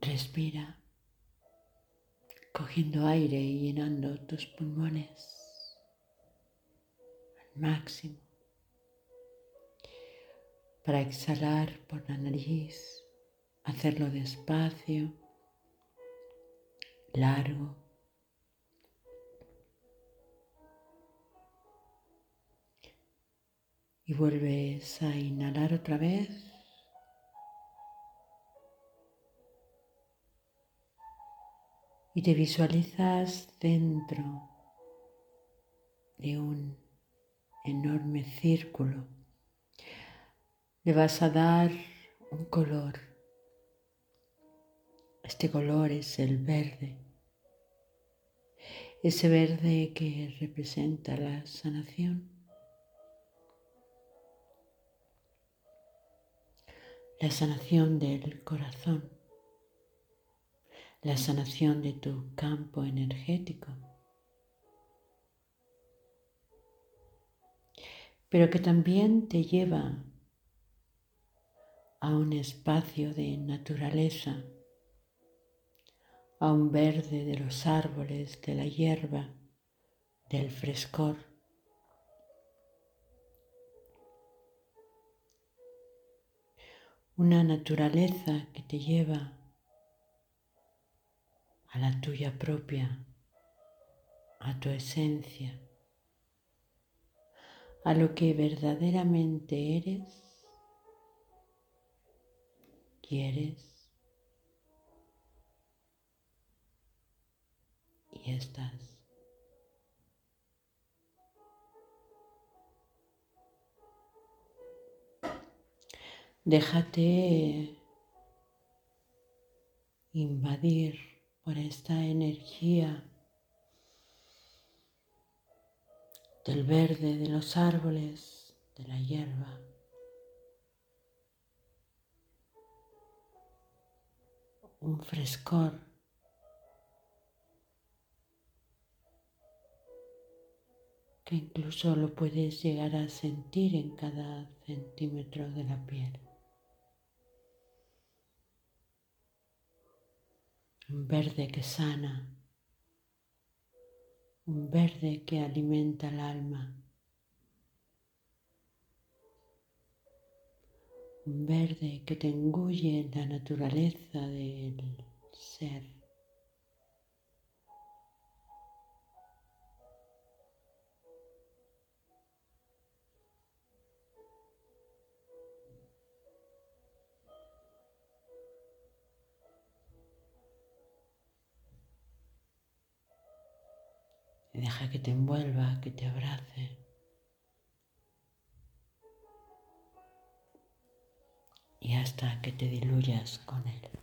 Respira, cogiendo aire y llenando tus pulmones al máximo para exhalar por la nariz, hacerlo despacio, largo. Y vuelves a inhalar otra vez. Y te visualizas dentro de un enorme círculo le vas a dar un color. Este color es el verde. Ese verde que representa la sanación. La sanación del corazón. La sanación de tu campo energético. Pero que también te lleva a un espacio de naturaleza, a un verde de los árboles, de la hierba, del frescor. Una naturaleza que te lleva a la tuya propia, a tu esencia, a lo que verdaderamente eres quieres y estás. Déjate invadir por esta energía del verde de los árboles, de la hierba. un frescor. que incluso lo puedes llegar a sentir en cada centímetro de la piel. Un verde que sana, un verde que alimenta el alma. un verde que te engulle en la naturaleza del ser. Y deja que te envuelva, que te abrace. y hasta que te diluyas con él.